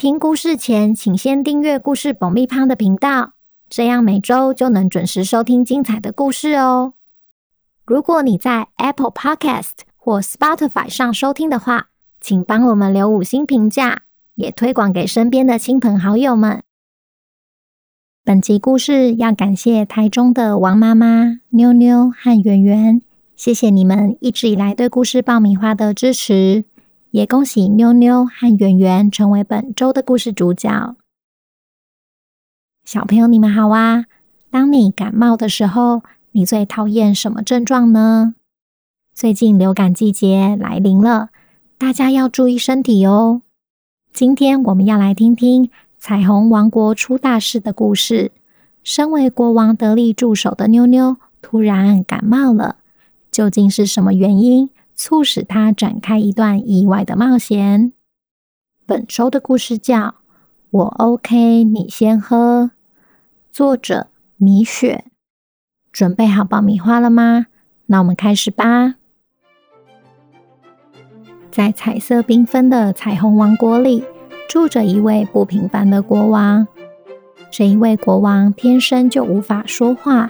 听故事前，请先订阅故事爆米花的频道，这样每周就能准时收听精彩的故事哦。如果你在 Apple Podcast 或 Spotify 上收听的话，请帮我们留五星评价，也推广给身边的亲朋好友们。本集故事要感谢台中的王妈妈、妞妞和圆圆，谢谢你们一直以来对故事爆米花的支持。也恭喜妞妞和圆圆成为本周的故事主角。小朋友，你们好啊！当你感冒的时候，你最讨厌什么症状呢？最近流感季节来临了，大家要注意身体哦。今天我们要来听听彩虹王国出大事的故事。身为国王得力助手的妞妞突然感冒了，究竟是什么原因？促使他展开一段意外的冒险。本周的故事叫《我 OK，你先喝》，作者米雪。准备好爆米花了吗？那我们开始吧。在彩色缤纷的彩虹王国里，住着一位不平凡的国王。这一位国王天生就无法说话，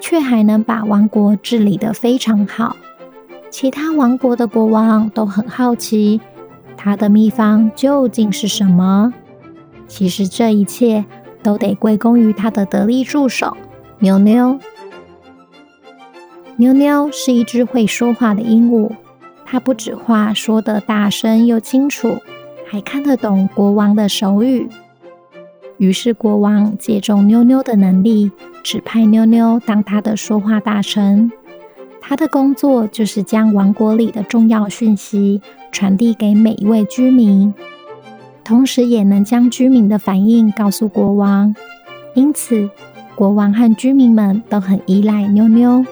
却还能把王国治理得非常好。其他王国的国王都很好奇，他的秘方究竟是什么？其实这一切都得归功于他的得力助手妞妞。妞妞是一只会说话的鹦鹉，它不止话说得大声又清楚，还看得懂国王的手语。于是国王借重妞妞的能力，指派妞妞当他的说话大臣。他的工作就是将王国里的重要讯息传递给每一位居民，同时也能将居民的反应告诉国王。因此，国王和居民们都很依赖妞妞。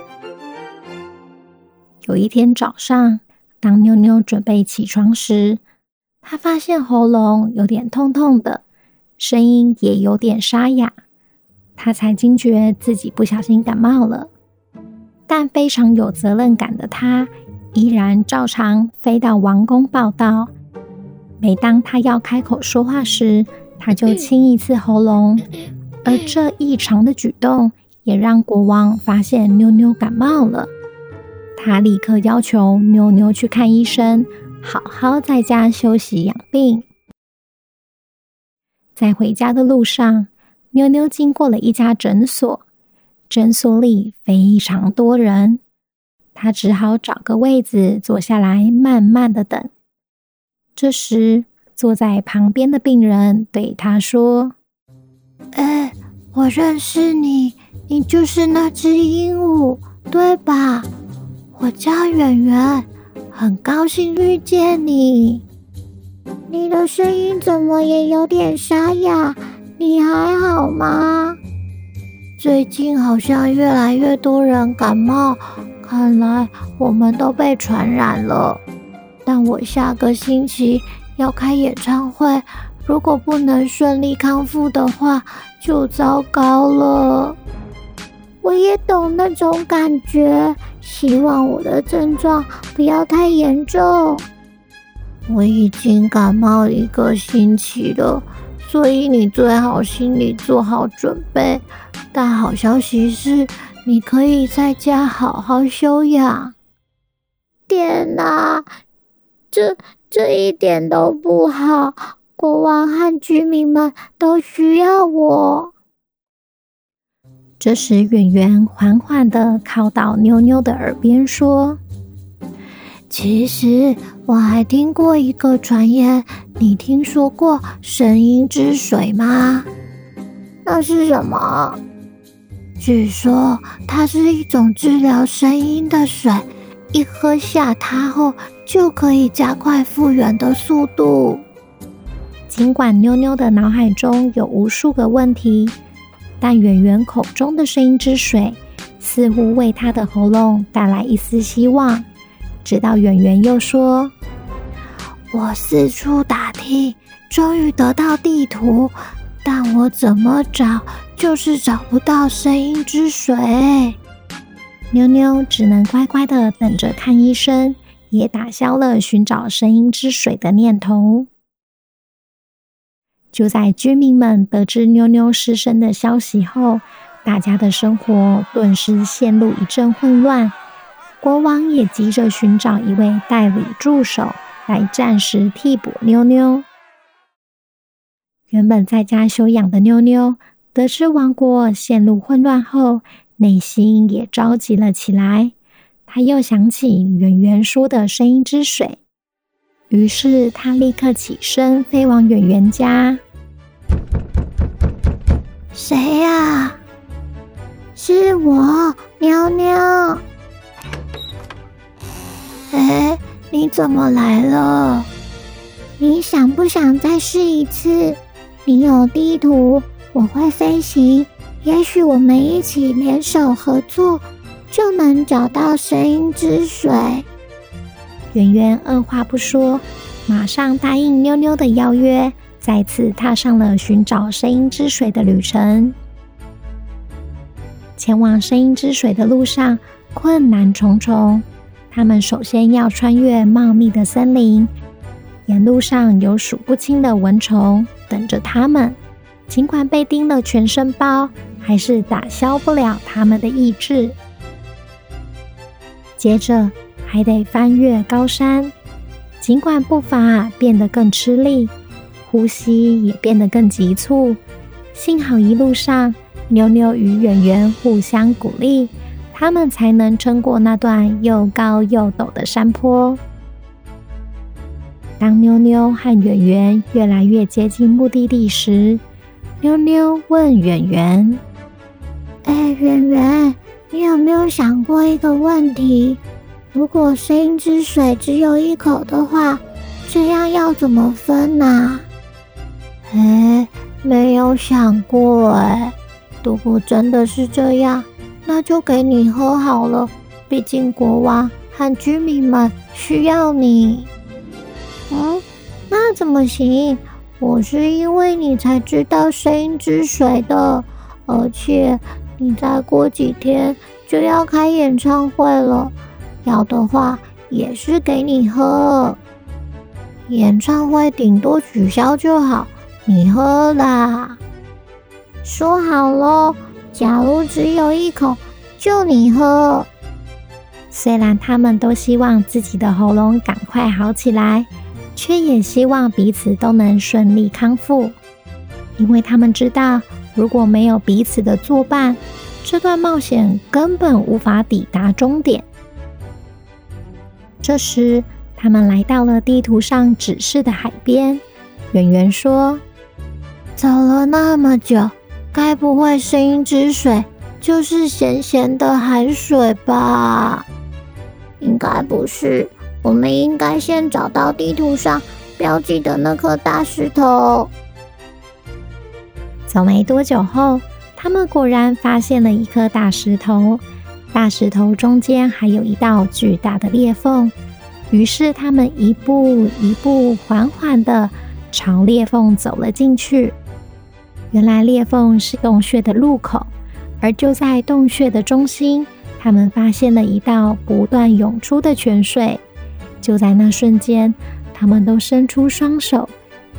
有一天早上，当妞妞准备起床时，她发现喉咙有点痛痛的，声音也有点沙哑。她才惊觉自己不小心感冒了。但非常有责任感的他，依然照常飞到王宫报到。每当他要开口说话时，他就清一次喉咙。而这异常的举动也让国王发现妞妞感冒了。他立刻要求妞妞去看医生，好好在家休息养病。在回家的路上，妞妞经过了一家诊所。诊所里非常多人，他只好找个位子坐下来，慢慢的等。这时，坐在旁边的病人对他说：“哎，我认识你，你就是那只鹦鹉，对吧？我叫圆圆，很高兴遇见你。你的声音怎么也有点沙哑？你还好吗？”最近好像越来越多人感冒，看来我们都被传染了。但我下个星期要开演唱会，如果不能顺利康复的话，就糟糕了。我也懂那种感觉，希望我的症状不要太严重。我已经感冒一个星期了，所以你最好心里做好准备。但好消息是，你可以在家好好休养。天哪，这这一点都不好！国王和居民们都需要我。这时，圆圆缓缓的靠到妞妞的耳边说：“其实我还听过一个传言，你听说过声音之水吗？那是什么？”据说它是一种治疗声音的水，一喝下它后就可以加快复原的速度。尽管妞妞的脑海中有无数个问题，但圆圆口中的声音之水似乎为她的喉咙带来一丝希望。直到圆圆又说：“我四处打听，终于得到地图，但我怎么找就是找不到声音之水。”妞妞只能乖乖的等着看医生，也打消了寻找声音之水的念头。就在居民们得知妞妞失声的消息后，大家的生活顿时陷入一阵混乱。国王也急着寻找一位代理助手来暂时替补妞妞。原本在家休养的妞妞，得知王国陷入混乱后，内心也着急了起来。她又想起圆圆说的声音之水，于是她立刻起身飞往圆圆家。谁呀？是我，妞妞。哎，你怎么来了？你想不想再试一次？你有地图，我会飞行，也许我们一起联手合作，就能找到声音之水。圆圆二话不说，马上答应妞妞的邀约。再次踏上了寻找声音之水的旅程。前往声音之水的路上困难重重，他们首先要穿越茂密的森林，沿路上有数不清的蚊虫等着他们。尽管被叮了全身包，还是打消不了他们的意志。接着还得翻越高山，尽管步伐变得更吃力。呼吸也变得更急促，幸好一路上妞妞与圆圆互相鼓励，他们才能撑过那段又高又陡的山坡。当妞妞和圆圆越来越接近目的地时，妞妞问圆圆：“哎，圆圆，你有没有想过一个问题？如果声音之水只有一口的话，这样要怎么分呢？”哎，没有想过哎。如果真的是这样，那就给你喝好了。毕竟国王和居民们需要你。那怎么行？我是因为你才知道声音之水的，而且你再过几天就要开演唱会了，要的话也是给你喝。演唱会顶多取消就好。你喝啦，说好喽。假如只有一口，就你喝。虽然他们都希望自己的喉咙赶快好起来，却也希望彼此都能顺利康复，因为他们知道，如果没有彼此的作伴，这段冒险根本无法抵达终点。这时，他们来到了地图上指示的海边。圆圆说。走了那么久，该不会声音之水就是咸咸的海水吧？应该不是，我们应该先找到地图上标记的那颗大石头。走没多久后，他们果然发现了一颗大石头，大石头中间还有一道巨大的裂缝。于是他们一步一步缓缓地朝裂缝走了进去。原来裂缝是洞穴的入口，而就在洞穴的中心，他们发现了一道不断涌出的泉水。就在那瞬间，他们都伸出双手，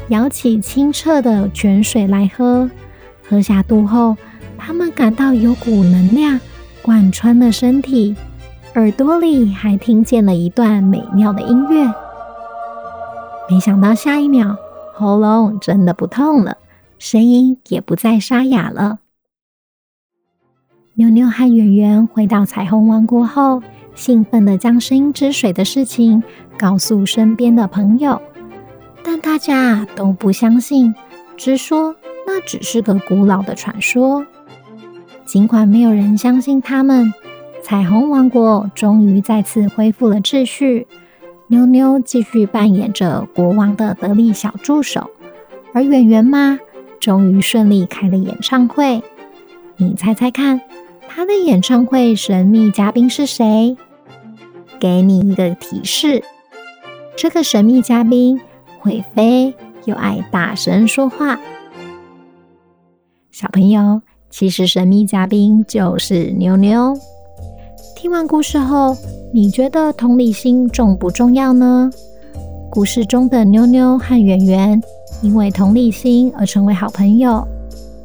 舀起清澈的泉水来喝。喝下肚后，他们感到有股能量贯穿了身体，耳朵里还听见了一段美妙的音乐。没想到下一秒，喉咙真的不痛了。声音也不再沙哑了。妞妞和圆圆回到彩虹王国后，兴奋地将声音之水的事情告诉身边的朋友，但大家都不相信，只说那只是个古老的传说。尽管没有人相信他们，彩虹王国终于再次恢复了秩序。妞妞继续扮演着国王的得力小助手，而圆圆嘛。终于顺利开了演唱会，你猜猜看，他的演唱会神秘嘉宾是谁？给你一个提示，这个神秘嘉宾会飞，又爱大声说话。小朋友，其实神秘嘉宾就是妞妞。听完故事后，你觉得同理心重不重要呢？故事中的妞妞和圆圆因为同理心而成为好朋友，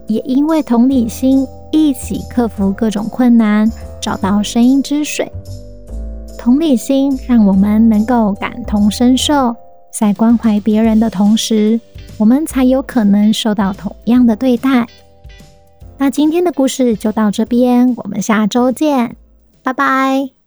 也因为同理心一起克服各种困难，找到声音之水。同理心让我们能够感同身受，在关怀别人的同时，我们才有可能受到同样的对待。那今天的故事就到这边，我们下周见。拜拜。